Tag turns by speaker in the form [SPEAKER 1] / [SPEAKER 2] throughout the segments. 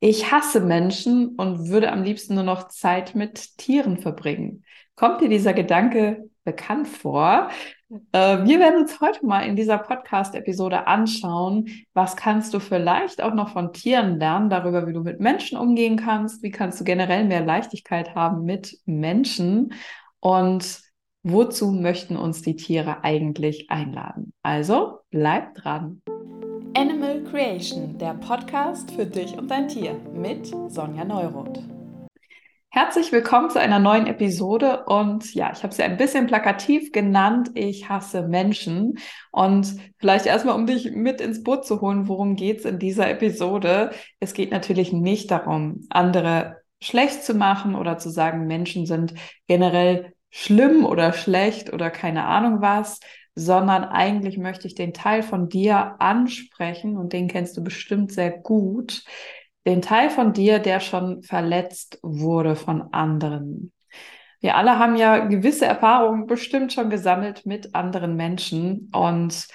[SPEAKER 1] Ich hasse Menschen und würde am liebsten nur noch Zeit mit Tieren verbringen. Kommt dir dieser Gedanke bekannt vor? Äh, wir werden uns heute mal in dieser Podcast-Episode anschauen, was kannst du vielleicht auch noch von Tieren lernen, darüber, wie du mit Menschen umgehen kannst, wie kannst du generell mehr Leichtigkeit haben mit Menschen und wozu möchten uns die Tiere eigentlich einladen. Also bleib dran. Animal Creation, der Podcast für dich und dein Tier mit Sonja Neuroth. Herzlich willkommen zu einer neuen Episode und ja, ich habe sie ein bisschen plakativ genannt. Ich hasse Menschen und vielleicht erstmal, um dich mit ins Boot zu holen, worum geht es in dieser Episode? Es geht natürlich nicht darum, andere schlecht zu machen oder zu sagen, Menschen sind generell schlimm oder schlecht oder keine Ahnung was, sondern eigentlich möchte ich den Teil von dir ansprechen und den kennst du bestimmt sehr gut. Den Teil von dir, der schon verletzt wurde von anderen. Wir alle haben ja gewisse Erfahrungen bestimmt schon gesammelt mit anderen Menschen und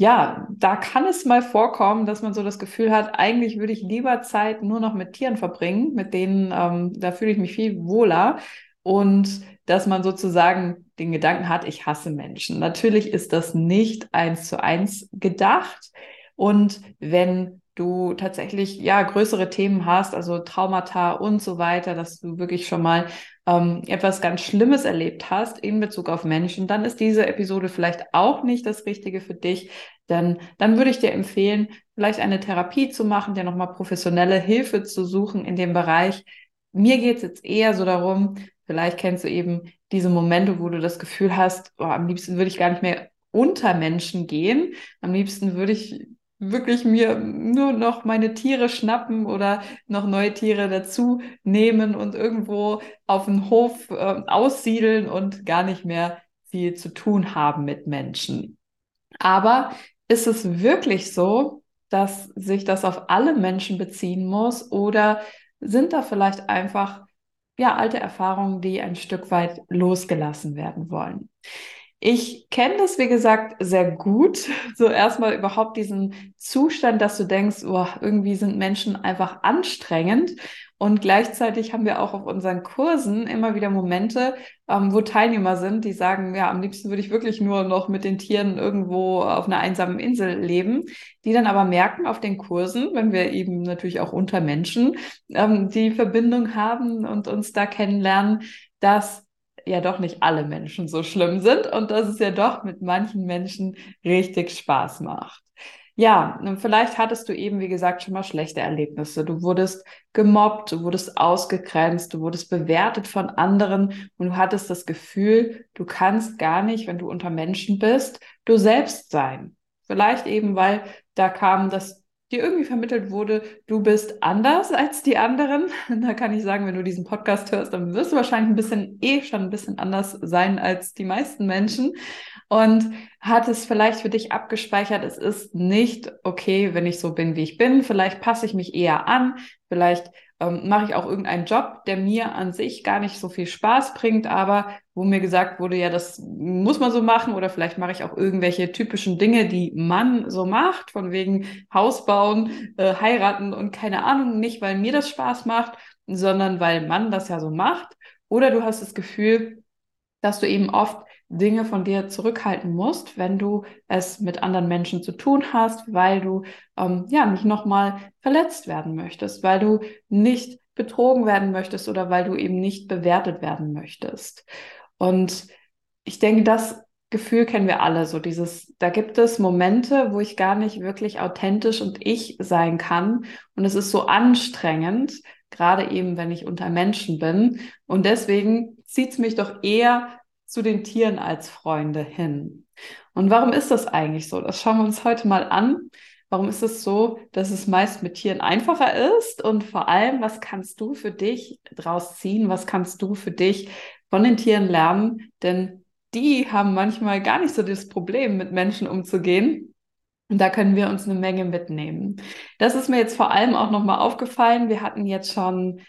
[SPEAKER 1] ja, da kann es mal vorkommen, dass man so das Gefühl hat, eigentlich würde ich lieber Zeit nur noch mit Tieren verbringen, mit denen, ähm, da fühle ich mich viel wohler. Und dass man sozusagen den Gedanken hat, ich hasse Menschen. Natürlich ist das nicht eins zu eins gedacht. Und wenn du tatsächlich ja größere Themen hast, also Traumata und so weiter, dass du wirklich schon mal ähm, etwas ganz Schlimmes erlebt hast in Bezug auf Menschen, dann ist diese Episode vielleicht auch nicht das Richtige für dich. Denn dann würde ich dir empfehlen, vielleicht eine Therapie zu machen, dir nochmal professionelle Hilfe zu suchen in dem Bereich. Mir geht es jetzt eher so darum, Vielleicht kennst du eben diese Momente, wo du das Gefühl hast, oh, am liebsten würde ich gar nicht mehr unter Menschen gehen. Am liebsten würde ich wirklich mir nur noch meine Tiere schnappen oder noch neue Tiere dazu nehmen und irgendwo auf dem Hof äh, aussiedeln und gar nicht mehr viel zu tun haben mit Menschen. Aber ist es wirklich so, dass sich das auf alle Menschen beziehen muss oder sind da vielleicht einfach ja, alte Erfahrungen, die ein Stück weit losgelassen werden wollen. Ich kenne das, wie gesagt, sehr gut. So erstmal überhaupt diesen Zustand, dass du denkst, oh, irgendwie sind Menschen einfach anstrengend und gleichzeitig haben wir auch auf unseren Kursen immer wieder Momente, ähm, wo Teilnehmer sind, die sagen, ja, am liebsten würde ich wirklich nur noch mit den Tieren irgendwo auf einer einsamen Insel leben, die dann aber merken auf den Kursen, wenn wir eben natürlich auch unter Menschen ähm, die Verbindung haben und uns da kennenlernen, dass ja doch nicht alle Menschen so schlimm sind und dass es ja doch mit manchen Menschen richtig Spaß macht. Ja, vielleicht hattest du eben, wie gesagt, schon mal schlechte Erlebnisse. Du wurdest gemobbt, du wurdest ausgegrenzt, du wurdest bewertet von anderen und du hattest das Gefühl, du kannst gar nicht, wenn du unter Menschen bist, du selbst sein. Vielleicht eben, weil da kam das dir irgendwie vermittelt wurde, du bist anders als die anderen. Da kann ich sagen, wenn du diesen Podcast hörst, dann wirst du wahrscheinlich ein bisschen eh schon ein bisschen anders sein als die meisten Menschen und hat es vielleicht für dich abgespeichert, es ist nicht okay, wenn ich so bin, wie ich bin. Vielleicht passe ich mich eher an, vielleicht ähm, mache ich auch irgendeinen Job, der mir an sich gar nicht so viel Spaß bringt, aber wo mir gesagt wurde, ja, das muss man so machen oder vielleicht mache ich auch irgendwelche typischen Dinge, die man so macht, von wegen Haus bauen, äh, heiraten und keine Ahnung, nicht weil mir das Spaß macht, sondern weil man das ja so macht. Oder du hast das Gefühl, dass du eben oft Dinge von dir zurückhalten musst, wenn du es mit anderen Menschen zu tun hast, weil du ähm, ja nicht nochmal verletzt werden möchtest, weil du nicht betrogen werden möchtest oder weil du eben nicht bewertet werden möchtest. Und ich denke, das Gefühl kennen wir alle, so dieses, da gibt es Momente, wo ich gar nicht wirklich authentisch und ich sein kann. Und es ist so anstrengend, gerade eben, wenn ich unter Menschen bin. Und deswegen zieht es mich doch eher zu den Tieren als Freunde hin. Und warum ist das eigentlich so? Das schauen wir uns heute mal an. Warum ist es so, dass es meist mit Tieren einfacher ist? Und vor allem, was kannst du für dich draus ziehen? Was kannst du für dich von den Tieren lernen? Denn die haben manchmal gar nicht so das Problem, mit Menschen umzugehen. Und da können wir uns eine Menge mitnehmen. Das ist mir jetzt vor allem auch nochmal aufgefallen. Wir hatten jetzt schon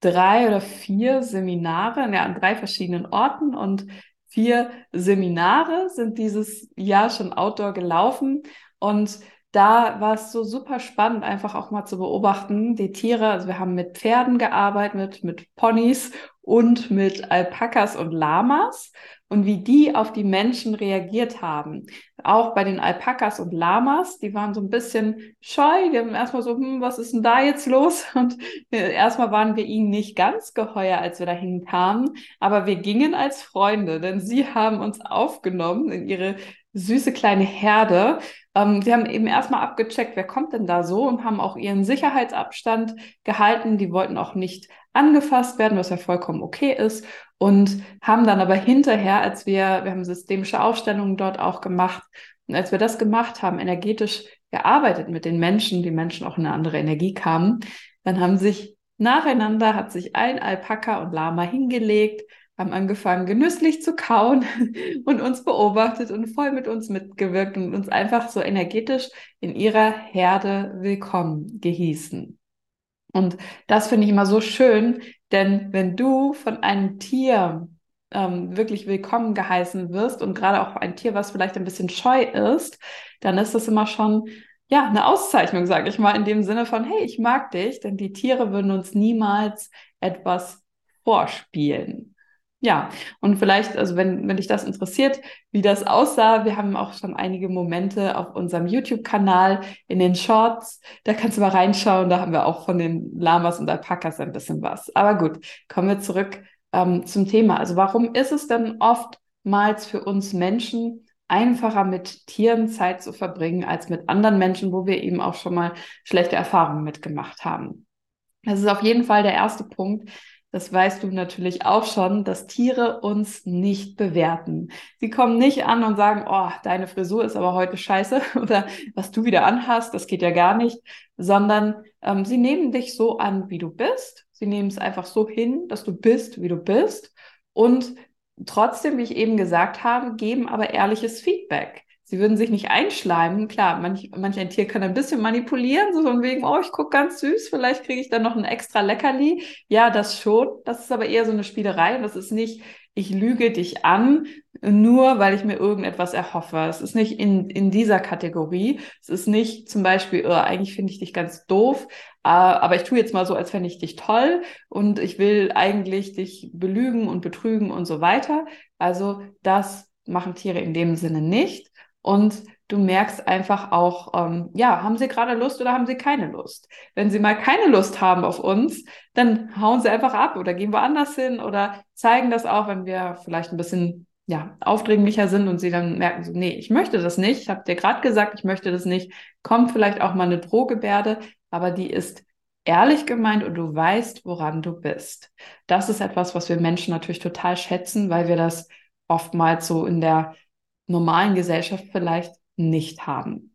[SPEAKER 1] drei oder vier Seminare ja, an drei verschiedenen Orten und vier Seminare sind dieses Jahr schon outdoor gelaufen. Und da war es so super spannend, einfach auch mal zu beobachten, die Tiere. Also wir haben mit Pferden gearbeitet, mit Ponys und mit Alpakas und Lamas und wie die auf die Menschen reagiert haben. Auch bei den Alpakas und Lamas, die waren so ein bisschen scheu, die haben erstmal so, hm, was ist denn da jetzt los? Und äh, erstmal waren wir ihnen nicht ganz geheuer, als wir dahin kamen, aber wir gingen als Freunde, denn sie haben uns aufgenommen in ihre süße kleine Herde. Ähm, sie haben eben erstmal abgecheckt, wer kommt denn da so und haben auch ihren Sicherheitsabstand gehalten. Die wollten auch nicht angefasst werden, was ja vollkommen okay ist. Und haben dann aber hinterher, als wir, wir haben systemische Aufstellungen dort auch gemacht, und als wir das gemacht haben, energetisch gearbeitet mit den Menschen, die Menschen auch in eine andere Energie kamen, dann haben sich nacheinander, hat sich ein Alpaka und Lama hingelegt, haben angefangen, genüsslich zu kauen und uns beobachtet und voll mit uns mitgewirkt und uns einfach so energetisch in ihrer Herde willkommen gehießen. Und das finde ich immer so schön, denn wenn du von einem Tier ähm, wirklich willkommen geheißen wirst und gerade auch ein Tier, was vielleicht ein bisschen scheu ist, dann ist das immer schon ja eine Auszeichnung, sage ich mal, in dem Sinne von hey, ich mag dich, denn die Tiere würden uns niemals etwas vorspielen. Ja, und vielleicht, also wenn, wenn dich das interessiert, wie das aussah, wir haben auch schon einige Momente auf unserem YouTube-Kanal in den Shorts. Da kannst du mal reinschauen, da haben wir auch von den Lamas und Alpakas ein bisschen was. Aber gut, kommen wir zurück ähm, zum Thema. Also warum ist es denn oftmals für uns Menschen einfacher mit Tieren Zeit zu verbringen als mit anderen Menschen, wo wir eben auch schon mal schlechte Erfahrungen mitgemacht haben? Das ist auf jeden Fall der erste Punkt, das weißt du natürlich auch schon, dass Tiere uns nicht bewerten. Sie kommen nicht an und sagen, oh, deine Frisur ist aber heute scheiße oder was du wieder anhast, das geht ja gar nicht, sondern ähm, sie nehmen dich so an, wie du bist. Sie nehmen es einfach so hin, dass du bist, wie du bist. Und trotzdem, wie ich eben gesagt habe, geben aber ehrliches Feedback. Sie würden sich nicht einschleimen. Klar, manch, manch ein Tier kann ein bisschen manipulieren, so von wegen, oh, ich gucke ganz süß, vielleicht kriege ich dann noch ein extra Leckerli. Ja, das schon. Das ist aber eher so eine Spielerei und das ist nicht, ich lüge dich an, nur weil ich mir irgendetwas erhoffe. Es ist nicht in, in dieser Kategorie. Es ist nicht zum Beispiel, oh, eigentlich finde ich dich ganz doof, äh, aber ich tue jetzt mal so, als fände ich dich toll und ich will eigentlich dich belügen und betrügen und so weiter. Also das machen Tiere in dem Sinne nicht und du merkst einfach auch, ähm, ja, haben sie gerade Lust oder haben sie keine Lust? Wenn sie mal keine Lust haben auf uns, dann hauen sie einfach ab oder gehen woanders hin oder zeigen das auch, wenn wir vielleicht ein bisschen ja, aufdringlicher sind und sie dann merken so, nee, ich möchte das nicht, ich habe dir gerade gesagt, ich möchte das nicht, kommt vielleicht auch mal eine Drohgebärde, aber die ist ehrlich gemeint und du weißt, woran du bist. Das ist etwas, was wir Menschen natürlich total schätzen, weil wir das oftmals so in der normalen Gesellschaft vielleicht nicht haben.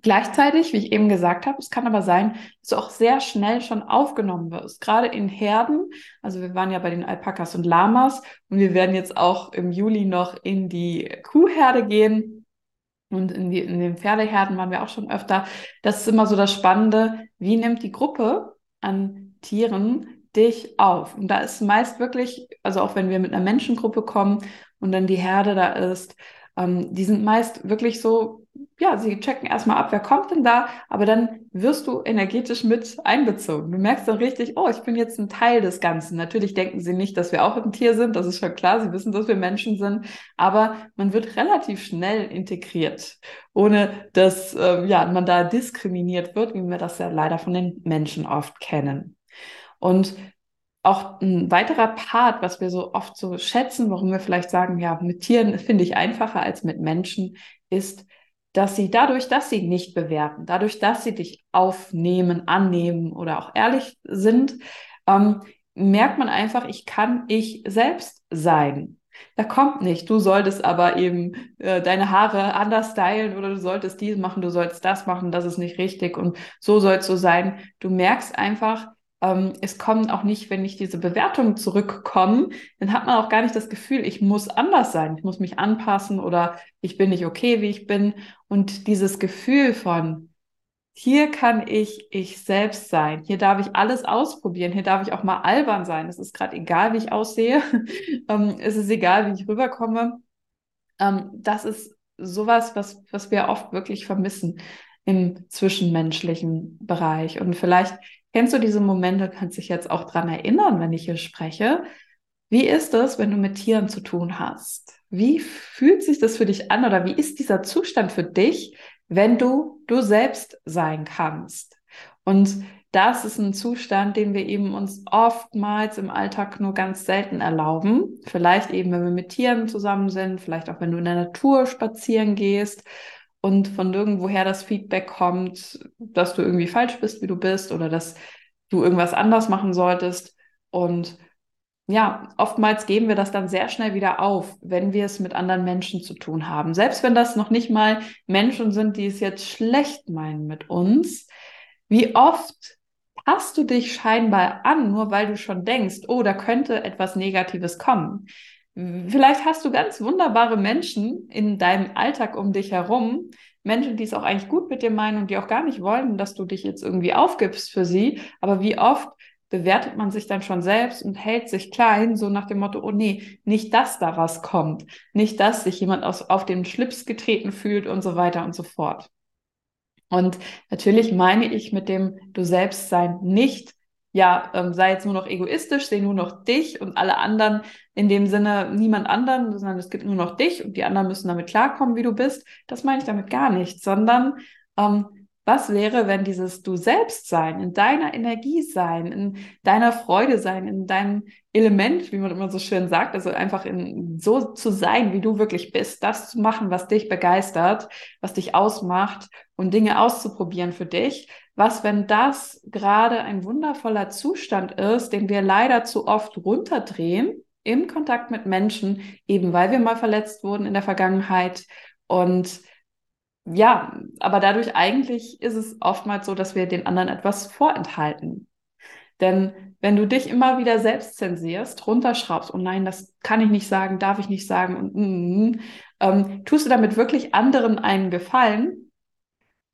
[SPEAKER 1] Gleichzeitig, wie ich eben gesagt habe, es kann aber sein, dass du auch sehr schnell schon aufgenommen wirst, gerade in Herden. Also wir waren ja bei den Alpakas und Lamas und wir werden jetzt auch im Juli noch in die Kuhherde gehen. Und in, die, in den Pferdeherden waren wir auch schon öfter. Das ist immer so das Spannende. Wie nimmt die Gruppe an Tieren dich auf? Und da ist meist wirklich, also auch wenn wir mit einer Menschengruppe kommen und dann die Herde da ist, ähm, die sind meist wirklich so, ja, sie checken erstmal ab, wer kommt denn da, aber dann wirst du energetisch mit einbezogen. Du merkst dann richtig, oh, ich bin jetzt ein Teil des Ganzen. Natürlich denken sie nicht, dass wir auch ein Tier sind, das ist schon klar, sie wissen, dass wir Menschen sind, aber man wird relativ schnell integriert, ohne dass ähm, ja, man da diskriminiert wird, wie wir das ja leider von den Menschen oft kennen. Und auch ein weiterer Part, was wir so oft so schätzen, warum wir vielleicht sagen, ja, mit Tieren finde ich einfacher als mit Menschen, ist, dass sie dadurch, dass sie nicht bewerten, dadurch, dass sie dich aufnehmen, annehmen oder auch ehrlich sind, ähm, merkt man einfach, ich kann ich selbst sein. Da kommt nicht, du solltest aber eben äh, deine Haare anders stylen oder du solltest dies machen, du sollst das machen, das ist nicht richtig und so soll es so sein. Du merkst einfach, ähm, es kommen auch nicht, wenn nicht diese Bewertungen zurückkommen, dann hat man auch gar nicht das Gefühl, ich muss anders sein, ich muss mich anpassen oder ich bin nicht okay, wie ich bin. Und dieses Gefühl von, hier kann ich ich selbst sein, hier darf ich alles ausprobieren, hier darf ich auch mal albern sein. Es ist gerade egal, wie ich aussehe, ähm, es ist egal, wie ich rüberkomme. Ähm, das ist sowas, was, was wir oft wirklich vermissen im zwischenmenschlichen Bereich. Und vielleicht kennst du diese Momente, kannst dich jetzt auch dran erinnern, wenn ich hier spreche. Wie ist es, wenn du mit Tieren zu tun hast? Wie fühlt sich das für dich an oder wie ist dieser Zustand für dich, wenn du du selbst sein kannst? Und das ist ein Zustand, den wir eben uns oftmals im Alltag nur ganz selten erlauben. Vielleicht eben, wenn wir mit Tieren zusammen sind, vielleicht auch, wenn du in der Natur spazieren gehst und von irgendwoher das Feedback kommt, dass du irgendwie falsch bist, wie du bist oder dass du irgendwas anders machen solltest. Und ja, oftmals geben wir das dann sehr schnell wieder auf, wenn wir es mit anderen Menschen zu tun haben. Selbst wenn das noch nicht mal Menschen sind, die es jetzt schlecht meinen mit uns. Wie oft passt du dich scheinbar an, nur weil du schon denkst, oh, da könnte etwas Negatives kommen. Vielleicht hast du ganz wunderbare Menschen in deinem Alltag um dich herum, Menschen, die es auch eigentlich gut mit dir meinen und die auch gar nicht wollen, dass du dich jetzt irgendwie aufgibst für sie. Aber wie oft bewertet man sich dann schon selbst und hält sich klein, so nach dem Motto, oh nee, nicht dass daraus kommt, nicht dass sich jemand aus, auf den Schlips getreten fühlt und so weiter und so fort. Und natürlich meine ich mit dem Du selbst sein nicht, ja, ähm, sei jetzt nur noch egoistisch, seh nur noch dich und alle anderen in dem Sinne niemand anderen, sondern es gibt nur noch dich und die anderen müssen damit klarkommen, wie du bist. Das meine ich damit gar nicht, sondern ähm, was wäre, wenn dieses Du selbst sein, in deiner Energie sein, in deiner Freude sein, in deinem Element, wie man immer so schön sagt, also einfach in so zu sein, wie du wirklich bist, das zu machen, was dich begeistert, was dich ausmacht und Dinge auszuprobieren für dich. Was, wenn das gerade ein wundervoller Zustand ist, den wir leider zu oft runterdrehen im Kontakt mit Menschen, eben weil wir mal verletzt wurden in der Vergangenheit und ja, aber dadurch eigentlich ist es oftmals so, dass wir den anderen etwas vorenthalten. Denn wenn du dich immer wieder selbst zensierst, runterschraubst, oh nein, das kann ich nicht sagen, darf ich nicht sagen und mm, mm, ähm, tust du damit wirklich anderen einen Gefallen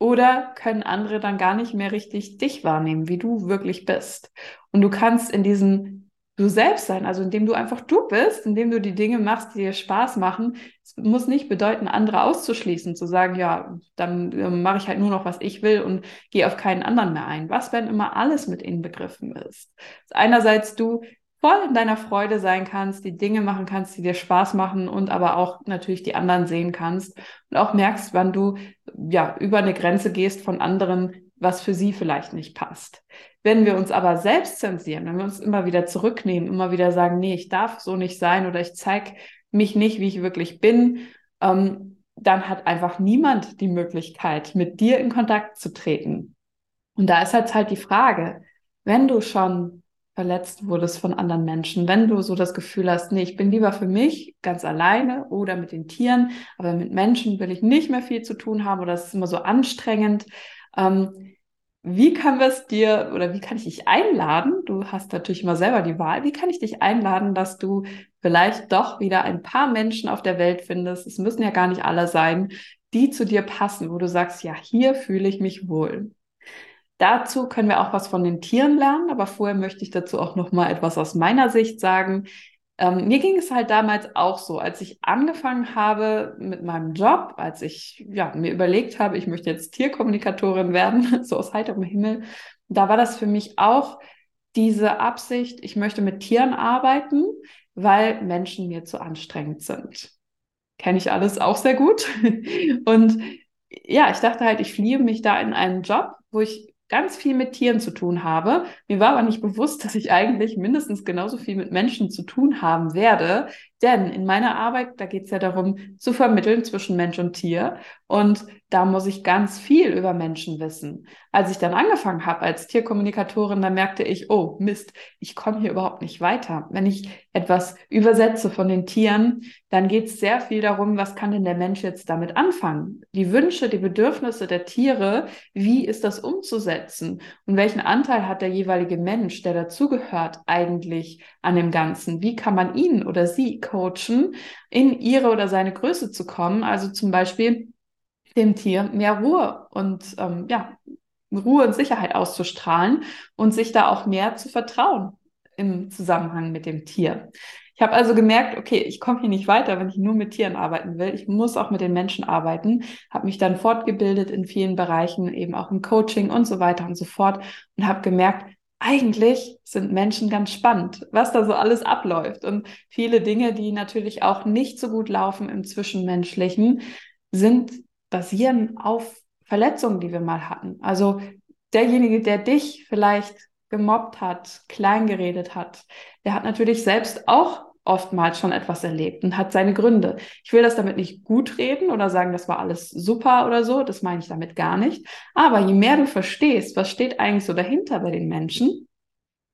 [SPEAKER 1] oder können andere dann gar nicht mehr richtig dich wahrnehmen, wie du wirklich bist? Und du kannst in diesen du selbst sein, also indem du einfach du bist, indem du die Dinge machst, die dir Spaß machen. Es muss nicht bedeuten, andere auszuschließen, zu sagen, ja, dann äh, mache ich halt nur noch, was ich will und gehe auf keinen anderen mehr ein. Was, wenn immer alles mit inbegriffen ist? Einerseits du voll in deiner Freude sein kannst, die Dinge machen kannst, die dir Spaß machen und aber auch natürlich die anderen sehen kannst und auch merkst, wann du ja über eine Grenze gehst von anderen, was für sie vielleicht nicht passt. Wenn wir uns aber selbst zensieren, wenn wir uns immer wieder zurücknehmen, immer wieder sagen, nee, ich darf so nicht sein oder ich zeige mich nicht, wie ich wirklich bin, ähm, dann hat einfach niemand die Möglichkeit, mit dir in Kontakt zu treten. Und da ist halt halt die Frage, wenn du schon verletzt wurdest von anderen Menschen, wenn du so das Gefühl hast, nee, ich bin lieber für mich ganz alleine oder mit den Tieren, aber mit Menschen will ich nicht mehr viel zu tun haben oder es ist immer so anstrengend, ähm, wie kann es dir oder wie kann ich dich einladen? Du hast natürlich immer selber die Wahl. Wie kann ich dich einladen, dass du vielleicht doch wieder ein paar Menschen auf der Welt findest? Es müssen ja gar nicht alle sein, die zu dir passen, wo du sagst, ja, hier fühle ich mich wohl. Dazu können wir auch was von den Tieren lernen, aber vorher möchte ich dazu auch noch mal etwas aus meiner Sicht sagen. Ähm, mir ging es halt damals auch so, als ich angefangen habe mit meinem Job, als ich ja, mir überlegt habe, ich möchte jetzt Tierkommunikatorin werden, so aus heiterem Himmel, da war das für mich auch diese Absicht, ich möchte mit Tieren arbeiten, weil Menschen mir zu anstrengend sind. Kenne ich alles auch sehr gut. Und ja, ich dachte halt, ich fliehe mich da in einen Job, wo ich ganz viel mit Tieren zu tun habe. Mir war aber nicht bewusst, dass ich eigentlich mindestens genauso viel mit Menschen zu tun haben werde. Denn in meiner Arbeit, da geht es ja darum, zu vermitteln zwischen Mensch und Tier. Und da muss ich ganz viel über Menschen wissen. Als ich dann angefangen habe als Tierkommunikatorin, da merkte ich, oh Mist, ich komme hier überhaupt nicht weiter. Wenn ich etwas übersetze von den Tieren, dann geht es sehr viel darum, was kann denn der Mensch jetzt damit anfangen? Die Wünsche, die Bedürfnisse der Tiere, wie ist das umzusetzen? Und welchen Anteil hat der jeweilige Mensch, der dazugehört, eigentlich an dem Ganzen? Wie kann man ihn oder sie coachen, in ihre oder seine Größe zu kommen? Also zum Beispiel dem Tier mehr Ruhe und ähm, ja, Ruhe und Sicherheit auszustrahlen und sich da auch mehr zu vertrauen im Zusammenhang mit dem Tier. Ich habe also gemerkt, okay, ich komme hier nicht weiter, wenn ich nur mit Tieren arbeiten will. Ich muss auch mit den Menschen arbeiten. Habe mich dann fortgebildet in vielen Bereichen, eben auch im Coaching und so weiter und so fort und habe gemerkt, eigentlich sind Menschen ganz spannend, was da so alles abläuft. Und viele Dinge, die natürlich auch nicht so gut laufen im Zwischenmenschlichen, sind basieren auf Verletzungen, die wir mal hatten. Also derjenige, der dich vielleicht gemobbt hat, kleingeredet hat, der hat natürlich selbst auch oftmals schon etwas erlebt und hat seine Gründe. Ich will das damit nicht gut reden oder sagen, das war alles super oder so, das meine ich damit gar nicht. Aber je mehr du verstehst, was steht eigentlich so dahinter bei den Menschen,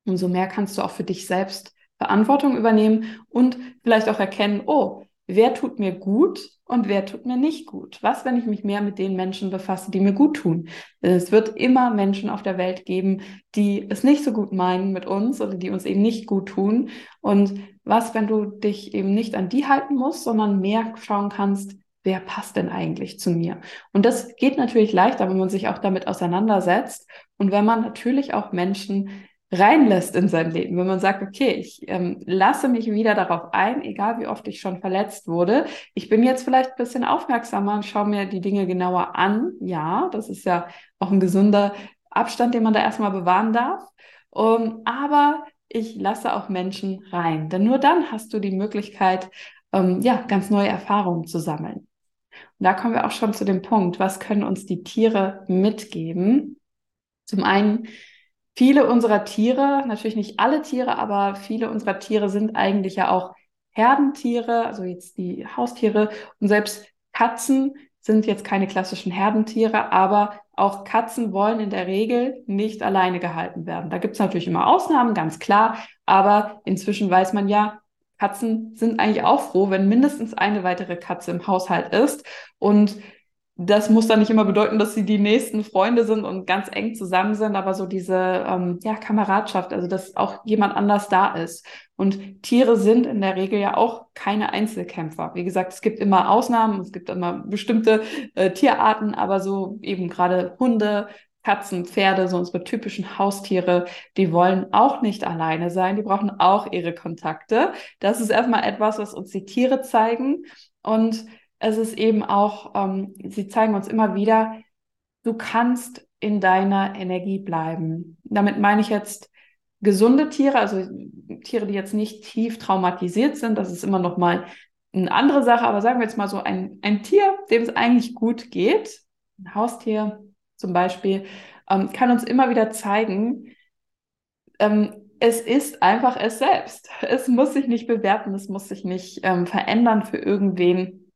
[SPEAKER 1] umso mehr kannst du auch für dich selbst Verantwortung übernehmen und vielleicht auch erkennen, oh, wer tut mir gut und wer tut mir nicht gut? Was, wenn ich mich mehr mit den Menschen befasse, die mir gut tun? Es wird immer Menschen auf der Welt geben, die es nicht so gut meinen mit uns oder die uns eben nicht gut tun. Und was, wenn du dich eben nicht an die halten musst, sondern mehr schauen kannst, wer passt denn eigentlich zu mir? Und das geht natürlich leichter, wenn man sich auch damit auseinandersetzt und wenn man natürlich auch Menschen reinlässt in sein Leben, wenn man sagt, okay, ich ähm, lasse mich wieder darauf ein, egal wie oft ich schon verletzt wurde. Ich bin jetzt vielleicht ein bisschen aufmerksamer und schaue mir die Dinge genauer an. Ja, das ist ja auch ein gesunder Abstand, den man da erstmal bewahren darf. Um, aber ich lasse auch Menschen rein, denn nur dann hast du die Möglichkeit, ähm, ja, ganz neue Erfahrungen zu sammeln. Und da kommen wir auch schon zu dem Punkt, was können uns die Tiere mitgeben? Zum einen viele unserer Tiere, natürlich nicht alle Tiere, aber viele unserer Tiere sind eigentlich ja auch Herdentiere, also jetzt die Haustiere und selbst Katzen sind jetzt keine klassischen Herdentiere, aber auch Katzen wollen in der Regel nicht alleine gehalten werden. Da gibt es natürlich immer Ausnahmen, ganz klar, aber inzwischen weiß man ja, Katzen sind eigentlich auch froh, wenn mindestens eine weitere Katze im Haushalt ist. Und das muss dann nicht immer bedeuten, dass sie die nächsten Freunde sind und ganz eng zusammen sind, aber so diese ähm, ja, Kameradschaft, also dass auch jemand anders da ist. Und Tiere sind in der Regel ja auch keine Einzelkämpfer. Wie gesagt, es gibt immer Ausnahmen, es gibt immer bestimmte äh, Tierarten, aber so eben gerade Hunde, Katzen, Pferde, so unsere typischen Haustiere, die wollen auch nicht alleine sein, die brauchen auch ihre Kontakte. Das ist erstmal etwas, was uns die Tiere zeigen. Und es ist eben auch, ähm, sie zeigen uns immer wieder, du kannst in deiner Energie bleiben. Damit meine ich jetzt gesunde Tiere, also Tiere, die jetzt nicht tief traumatisiert sind. Das ist immer noch mal eine andere Sache. Aber sagen wir jetzt mal so ein, ein Tier, dem es eigentlich gut geht, ein Haustier zum Beispiel, ähm, kann uns immer wieder zeigen, ähm, es ist einfach es selbst. Es muss sich nicht bewerten, es muss sich nicht ähm, verändern für irgendwen.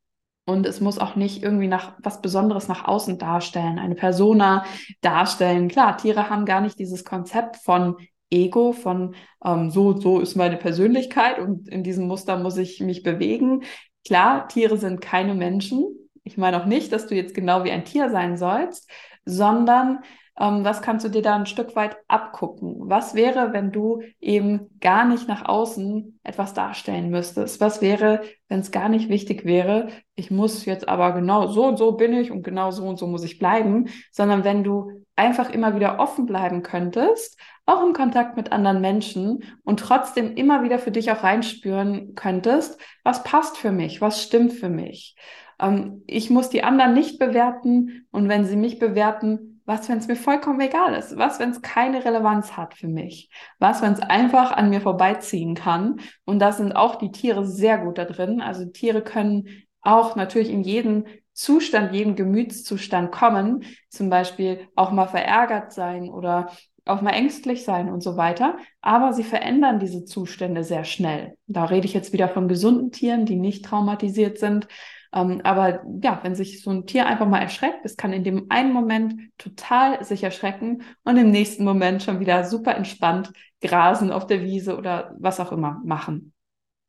[SPEAKER 1] Und es muss auch nicht irgendwie nach was Besonderes nach außen darstellen, eine Persona darstellen. Klar, Tiere haben gar nicht dieses Konzept von Ego, von ähm, so, so ist meine Persönlichkeit und in diesem Muster muss ich mich bewegen. Klar, Tiere sind keine Menschen. Ich meine auch nicht, dass du jetzt genau wie ein Tier sein sollst, sondern ähm, was kannst du dir da ein Stück weit abgucken? Was wäre, wenn du eben gar nicht nach außen etwas darstellen müsstest? Was wäre, wenn es gar nicht wichtig wäre, ich muss jetzt aber genau so und so bin ich und genau so und so muss ich bleiben, sondern wenn du einfach immer wieder offen bleiben könntest, auch im Kontakt mit anderen Menschen und trotzdem immer wieder für dich auch reinspüren könntest, was passt für mich, was stimmt für mich. Ähm, ich muss die anderen nicht bewerten und wenn sie mich bewerten, was, wenn es mir vollkommen egal ist? Was, wenn es keine Relevanz hat für mich? Was, wenn es einfach an mir vorbeiziehen kann? Und da sind auch die Tiere sehr gut da drin. Also Tiere können auch natürlich in jeden Zustand, jeden Gemütszustand kommen, zum Beispiel auch mal verärgert sein oder auch mal ängstlich sein und so weiter. Aber sie verändern diese Zustände sehr schnell. Da rede ich jetzt wieder von gesunden Tieren, die nicht traumatisiert sind. Ähm, aber ja, wenn sich so ein Tier einfach mal erschreckt, es kann in dem einen Moment total sich erschrecken und im nächsten Moment schon wieder super entspannt grasen auf der Wiese oder was auch immer machen.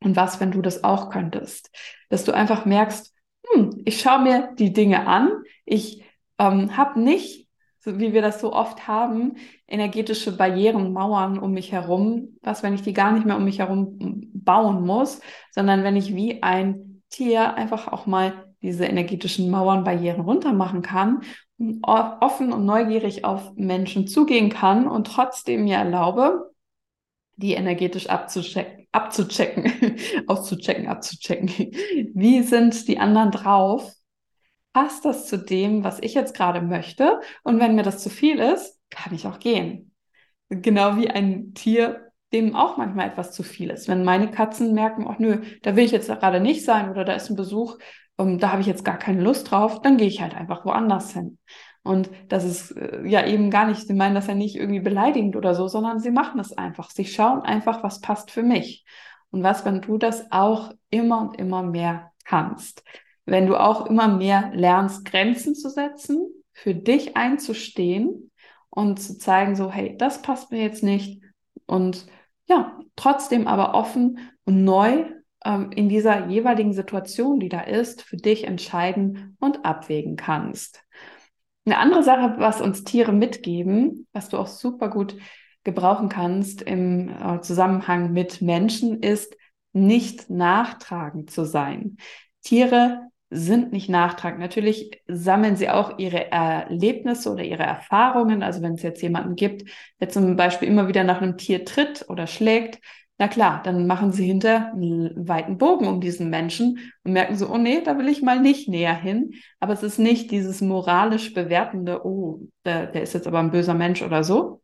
[SPEAKER 1] Und was, wenn du das auch könntest? Dass du einfach merkst, hm, ich schaue mir die Dinge an, ich ähm, habe nicht, so wie wir das so oft haben, energetische Barrieren, Mauern um mich herum. Was, wenn ich die gar nicht mehr um mich herum bauen muss, sondern wenn ich wie ein Tier einfach auch mal diese energetischen Mauern, Barrieren runter machen kann, offen und neugierig auf Menschen zugehen kann und trotzdem mir erlaube, die energetisch abzuchecken, abzuchecken, auszuchecken, abzuchecken. Wie sind die anderen drauf? Passt das zu dem, was ich jetzt gerade möchte? Und wenn mir das zu viel ist, kann ich auch gehen. Genau wie ein Tier, dem auch manchmal etwas zu viel ist. Wenn meine Katzen merken, ach nö, da will ich jetzt gerade nicht sein oder da ist ein Besuch, um, ähm, da habe ich jetzt gar keine Lust drauf, dann gehe ich halt einfach woanders hin. Und das ist äh, ja eben gar nicht, sie meinen das ja nicht irgendwie beleidigend oder so, sondern sie machen es einfach. Sie schauen einfach, was passt für mich. Und was, wenn du das auch immer und immer mehr kannst? Wenn du auch immer mehr lernst, Grenzen zu setzen, für dich einzustehen und zu zeigen, so, hey, das passt mir jetzt nicht. Und ja, trotzdem aber offen und neu ähm, in dieser jeweiligen Situation, die da ist, für dich entscheiden und abwägen kannst. Eine andere Sache, was uns Tiere mitgeben, was du auch super gut gebrauchen kannst im äh, Zusammenhang mit Menschen, ist nicht nachtragend zu sein. Tiere sind nicht nachtragend. Natürlich sammeln sie auch ihre Erlebnisse oder ihre Erfahrungen. Also wenn es jetzt jemanden gibt, der zum Beispiel immer wieder nach einem Tier tritt oder schlägt, na klar, dann machen sie hinter einen weiten Bogen um diesen Menschen und merken so, oh nee, da will ich mal nicht näher hin. Aber es ist nicht dieses moralisch bewertende, oh, der, der ist jetzt aber ein böser Mensch oder so.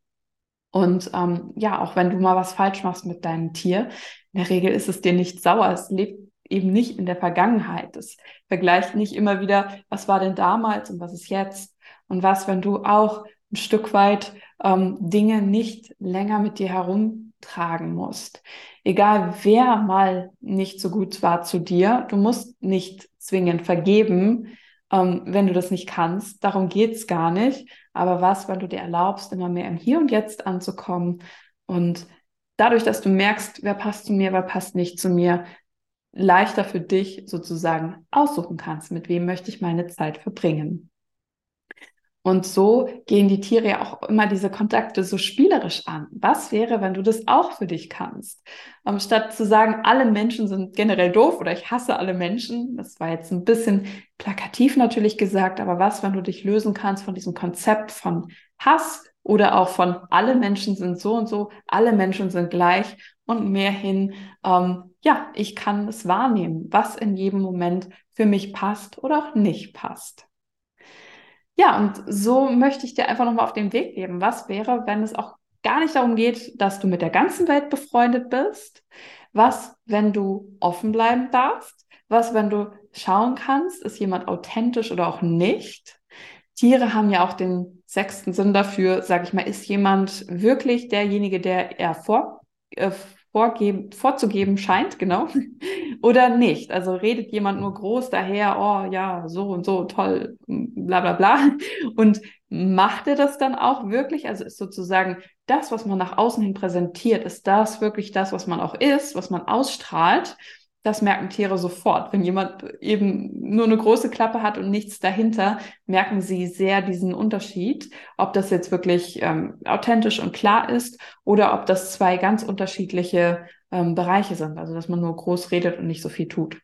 [SPEAKER 1] Und ähm, ja, auch wenn du mal was falsch machst mit deinem Tier, in der Regel ist es dir nicht sauer. Es lebt eben nicht in der Vergangenheit. Es vergleicht nicht immer wieder, was war denn damals und was ist jetzt. Und was, wenn du auch ein Stück weit ähm, Dinge nicht länger mit dir herum tragen musst. Egal wer mal nicht so gut war zu dir, du musst nicht zwingend vergeben, ähm, wenn du das nicht kannst. Darum geht's gar nicht. Aber was, wenn du dir erlaubst, immer mehr im Hier und Jetzt anzukommen und dadurch, dass du merkst, wer passt zu mir, wer passt nicht zu mir, leichter für dich sozusagen aussuchen kannst, mit wem möchte ich meine Zeit verbringen. Und so gehen die Tiere ja auch immer diese Kontakte so spielerisch an. Was wäre, wenn du das auch für dich kannst? Um, ähm, statt zu sagen, alle Menschen sind generell doof oder ich hasse alle Menschen, das war jetzt ein bisschen plakativ natürlich gesagt, aber was, wenn du dich lösen kannst von diesem Konzept von Hass oder auch von alle Menschen sind so und so, alle Menschen sind gleich und mehr hin, ähm, ja, ich kann es wahrnehmen, was in jedem Moment für mich passt oder auch nicht passt. Ja, und so möchte ich dir einfach nochmal auf den Weg geben. Was wäre, wenn es auch gar nicht darum geht, dass du mit der ganzen Welt befreundet bist? Was, wenn du offen bleiben darfst? Was, wenn du schauen kannst, ist jemand authentisch oder auch nicht? Tiere haben ja auch den sechsten Sinn dafür, sage ich mal, ist jemand wirklich derjenige, der er vor, äh, vorgeben, vorzugeben scheint, genau, oder nicht. Also redet jemand nur groß daher, oh ja, so und so, toll, bla bla bla. Und macht er das dann auch wirklich? Also ist sozusagen das, was man nach außen hin präsentiert, ist das wirklich das, was man auch ist, was man ausstrahlt? Das merken Tiere sofort. Wenn jemand eben nur eine große Klappe hat und nichts dahinter, merken sie sehr diesen Unterschied, ob das jetzt wirklich ähm, authentisch und klar ist oder ob das zwei ganz unterschiedliche ähm, Bereiche sind. Also dass man nur groß redet und nicht so viel tut.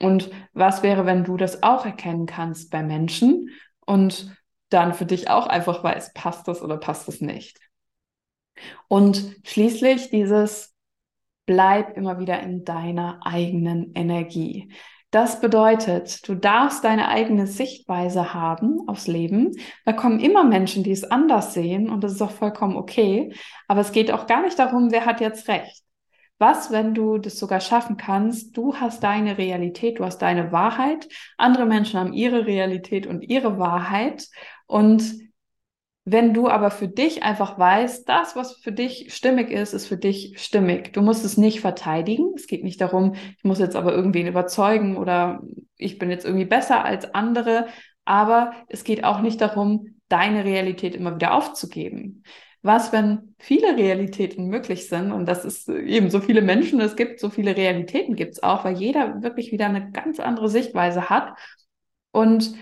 [SPEAKER 1] Und was wäre, wenn du das auch erkennen kannst bei Menschen und dann für dich auch einfach weißt, passt das oder passt es nicht? Und schließlich dieses bleib immer wieder in deiner eigenen Energie. Das bedeutet, du darfst deine eigene Sichtweise haben aufs Leben. Da kommen immer Menschen, die es anders sehen und das ist auch vollkommen okay. Aber es geht auch gar nicht darum, wer hat jetzt recht. Was, wenn du das sogar schaffen kannst? Du hast deine Realität, du hast deine Wahrheit. Andere Menschen haben ihre Realität und ihre Wahrheit. Und wenn du aber für dich einfach weißt, das, was für dich stimmig ist, ist für dich stimmig. Du musst es nicht verteidigen. Es geht nicht darum, ich muss jetzt aber irgendwen überzeugen oder ich bin jetzt irgendwie besser als andere. Aber es geht auch nicht darum, deine Realität immer wieder aufzugeben. Was, wenn viele Realitäten möglich sind und das ist eben so viele Menschen es gibt, so viele Realitäten gibt es auch, weil jeder wirklich wieder eine ganz andere Sichtweise hat. Und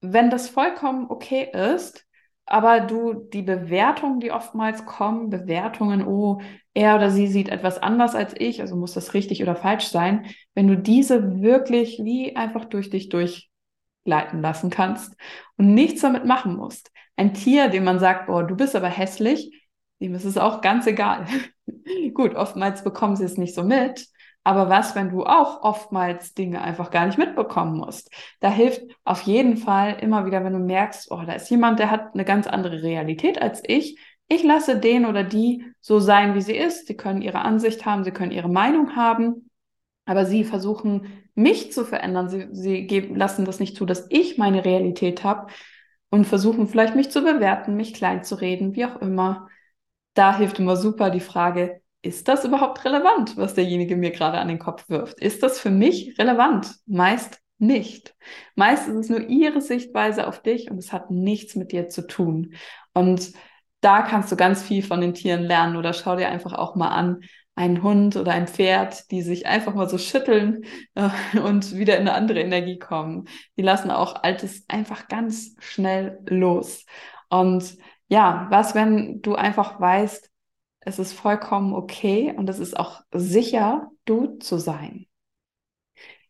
[SPEAKER 1] wenn das vollkommen okay ist, aber du die Bewertungen, die oftmals kommen, Bewertungen, oh, er oder sie sieht etwas anders als ich, also muss das richtig oder falsch sein, wenn du diese wirklich wie einfach durch dich durchgleiten lassen kannst und nichts damit machen musst. Ein Tier, dem man sagt, boah, du bist aber hässlich, dem ist es auch ganz egal. Gut, oftmals bekommen sie es nicht so mit. Aber was, wenn du auch oftmals Dinge einfach gar nicht mitbekommen musst? Da hilft auf jeden Fall immer wieder, wenn du merkst, oh, da ist jemand, der hat eine ganz andere Realität als ich. Ich lasse den oder die so sein, wie sie ist. Sie können ihre Ansicht haben, sie können ihre Meinung haben. Aber sie versuchen, mich zu verändern. Sie, sie geben, lassen das nicht zu, dass ich meine Realität habe und versuchen vielleicht mich zu bewerten, mich klein zu reden, wie auch immer. Da hilft immer super die Frage, ist das überhaupt relevant, was derjenige mir gerade an den Kopf wirft? Ist das für mich relevant? Meist nicht. Meist ist es nur ihre Sichtweise auf dich und es hat nichts mit dir zu tun. Und da kannst du ganz viel von den Tieren lernen oder schau dir einfach auch mal an, ein Hund oder ein Pferd, die sich einfach mal so schütteln äh, und wieder in eine andere Energie kommen. Die lassen auch Altes einfach ganz schnell los. Und ja, was, wenn du einfach weißt, es ist vollkommen okay und es ist auch sicher, du zu sein.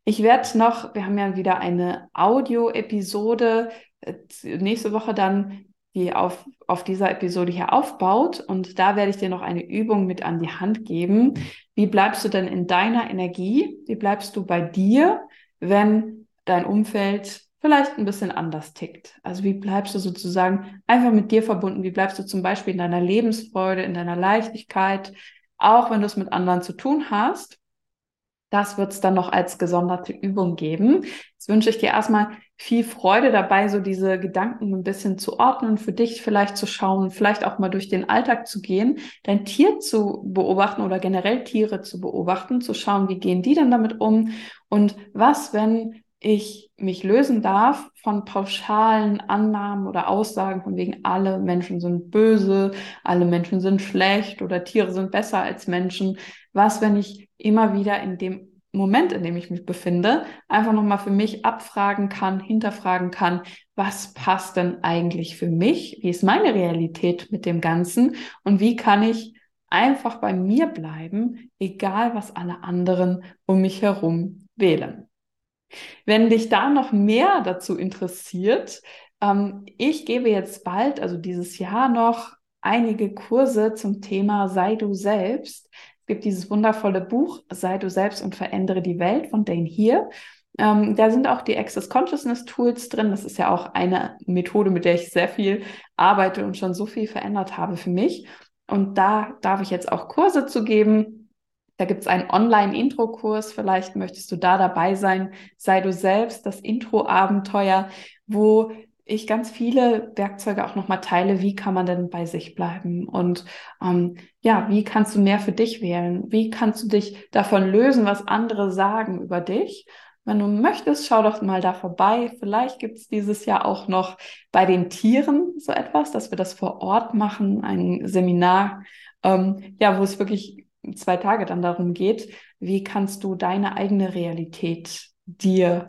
[SPEAKER 1] Ich werde noch, wir haben ja wieder eine Audio-Episode, äh, nächste Woche dann, die auf, auf dieser Episode hier aufbaut. Und da werde ich dir noch eine Übung mit an die Hand geben. Wie bleibst du denn in deiner Energie? Wie bleibst du bei dir, wenn dein Umfeld vielleicht ein bisschen anders tickt. Also wie bleibst du sozusagen einfach mit dir verbunden? Wie bleibst du zum Beispiel in deiner Lebensfreude, in deiner Leichtigkeit, auch wenn du es mit anderen zu tun hast? Das wird es dann noch als gesonderte Übung geben. Jetzt wünsche ich dir erstmal viel Freude dabei, so diese Gedanken ein bisschen zu ordnen, für dich vielleicht zu schauen, vielleicht auch mal durch den Alltag zu gehen, dein Tier zu beobachten oder generell Tiere zu beobachten, zu schauen, wie gehen die dann damit um und was, wenn ich mich lösen darf von pauschalen Annahmen oder Aussagen von wegen alle Menschen sind böse, alle Menschen sind schlecht oder Tiere sind besser als Menschen. Was, wenn ich immer wieder in dem Moment, in dem ich mich befinde, einfach nochmal für mich abfragen kann, hinterfragen kann, was passt denn eigentlich für mich? Wie ist meine Realität mit dem Ganzen? Und wie kann ich einfach bei mir bleiben, egal was alle anderen um mich herum wählen? Wenn dich da noch mehr dazu interessiert, ähm, ich gebe jetzt bald, also dieses Jahr noch, einige Kurse zum Thema Sei du selbst. Es gibt dieses wundervolle Buch Sei du selbst und verändere die Welt von Dane Here. Ähm, da sind auch die Access Consciousness Tools drin. Das ist ja auch eine Methode, mit der ich sehr viel arbeite und schon so viel verändert habe für mich. Und da darf ich jetzt auch Kurse zu geben da gibt es einen Online-Intro-Kurs, vielleicht möchtest du da dabei sein. Sei du selbst, das Intro-Abenteuer, wo ich ganz viele Werkzeuge auch nochmal teile, wie kann man denn bei sich bleiben und ähm, ja, wie kannst du mehr für dich wählen? Wie kannst du dich davon lösen, was andere sagen über dich? Wenn du möchtest, schau doch mal da vorbei. Vielleicht gibt es dieses Jahr auch noch bei den Tieren so etwas, dass wir das vor Ort machen, ein Seminar, ähm, ja, wo es wirklich zwei Tage dann darum geht, wie kannst du deine eigene Realität dir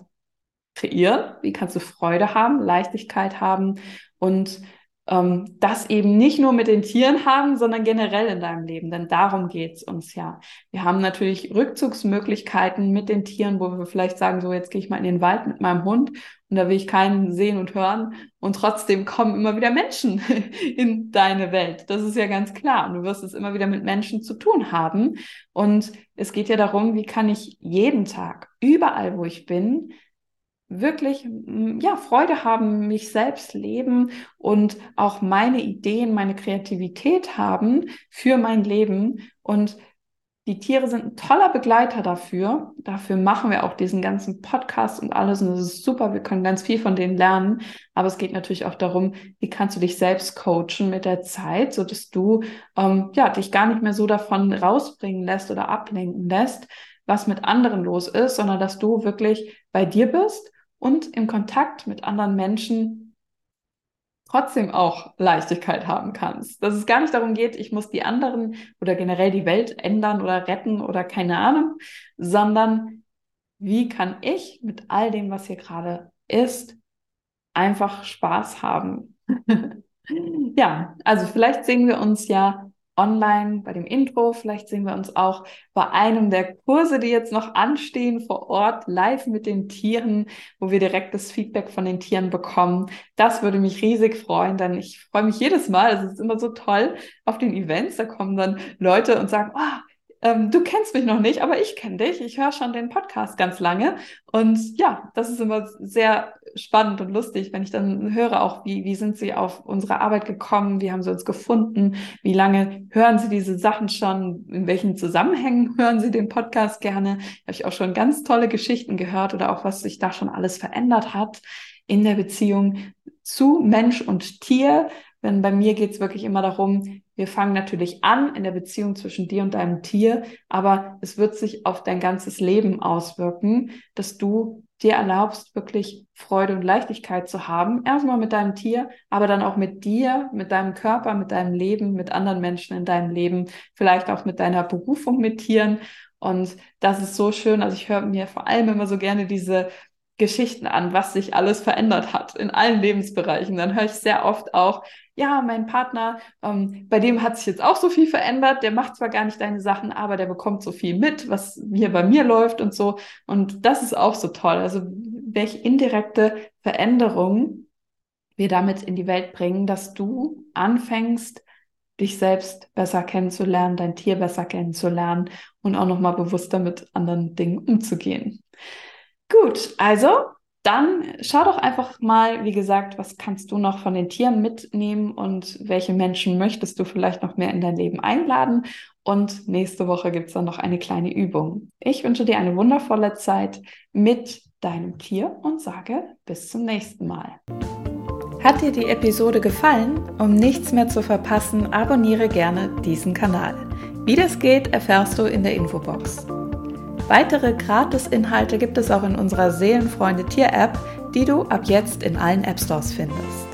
[SPEAKER 1] kreieren, wie kannst du Freude haben, Leichtigkeit haben und ähm, das eben nicht nur mit den Tieren haben, sondern generell in deinem Leben. Denn darum geht's uns ja. Wir haben natürlich Rückzugsmöglichkeiten mit den Tieren, wo wir vielleicht sagen, so jetzt gehe ich mal in den Wald mit meinem Hund und da will ich keinen sehen und hören. Und trotzdem kommen immer wieder Menschen in deine Welt. Das ist ja ganz klar. Und du wirst es immer wieder mit Menschen zu tun haben. Und es geht ja darum, wie kann ich jeden Tag, überall wo ich bin, wirklich ja Freude haben, mich selbst leben und auch meine Ideen, meine Kreativität haben für mein Leben und die Tiere sind ein toller Begleiter dafür. Dafür machen wir auch diesen ganzen Podcast und alles. Und das ist super. Wir können ganz viel von denen lernen. Aber es geht natürlich auch darum, wie kannst du dich selbst coachen mit der Zeit, so dass du ähm, ja dich gar nicht mehr so davon rausbringen lässt oder ablenken lässt, was mit anderen los ist, sondern dass du wirklich bei dir bist und im Kontakt mit anderen Menschen trotzdem auch Leichtigkeit haben kannst. Dass es gar nicht darum geht, ich muss die anderen oder generell die Welt ändern oder retten oder keine Ahnung, sondern wie kann ich mit all dem, was hier gerade ist, einfach Spaß haben. ja, also vielleicht sehen wir uns ja online bei dem Intro. Vielleicht sehen wir uns auch bei einem der Kurse, die jetzt noch anstehen, vor Ort, live mit den Tieren, wo wir direkt das Feedback von den Tieren bekommen. Das würde mich riesig freuen, denn ich freue mich jedes Mal. Es ist immer so toll auf den Events. Da kommen dann Leute und sagen, oh, ähm, du kennst mich noch nicht, aber ich kenne dich. Ich höre schon den Podcast ganz lange. Und ja, das ist immer sehr spannend und lustig, wenn ich dann höre auch, wie, wie sind sie auf unsere Arbeit gekommen, wie haben sie uns gefunden, wie lange hören sie diese Sachen schon, in welchen Zusammenhängen hören sie den Podcast gerne. Habe ich auch schon ganz tolle Geschichten gehört oder auch was sich da schon alles verändert hat in der Beziehung zu Mensch und Tier. Denn bei mir geht es wirklich immer darum, wir fangen natürlich an in der Beziehung zwischen dir und deinem Tier, aber es wird sich auf dein ganzes Leben auswirken, dass du dir erlaubst, wirklich Freude und Leichtigkeit zu haben. Erstmal mit deinem Tier, aber dann auch mit dir, mit deinem Körper, mit deinem Leben, mit anderen Menschen in deinem Leben, vielleicht auch mit deiner Berufung mit Tieren. Und das ist so schön. Also ich höre mir vor allem immer so gerne diese Geschichten an, was sich alles verändert hat in allen Lebensbereichen. Dann höre ich sehr oft auch, ja, mein Partner, ähm, bei dem hat sich jetzt auch so viel verändert, der macht zwar gar nicht deine Sachen, aber der bekommt so viel mit, was hier bei mir läuft und so. Und das ist auch so toll. Also welche indirekte Veränderung wir damit in die Welt bringen, dass du anfängst, dich selbst besser kennenzulernen, dein Tier besser kennenzulernen und auch nochmal bewusster mit anderen Dingen umzugehen. Gut, also dann schau doch einfach mal, wie gesagt, was kannst du noch von den Tieren mitnehmen und welche Menschen möchtest du vielleicht noch mehr in dein Leben einladen. Und nächste Woche gibt es dann noch eine kleine Übung. Ich wünsche dir eine wundervolle Zeit mit deinem Tier und sage bis zum nächsten Mal. Hat dir die Episode gefallen? Um nichts mehr zu verpassen, abonniere gerne diesen Kanal. Wie das geht, erfährst du in der Infobox. Weitere Gratis-Inhalte gibt es auch in unserer Seelenfreunde Tier-App, die du ab jetzt in allen App Stores findest.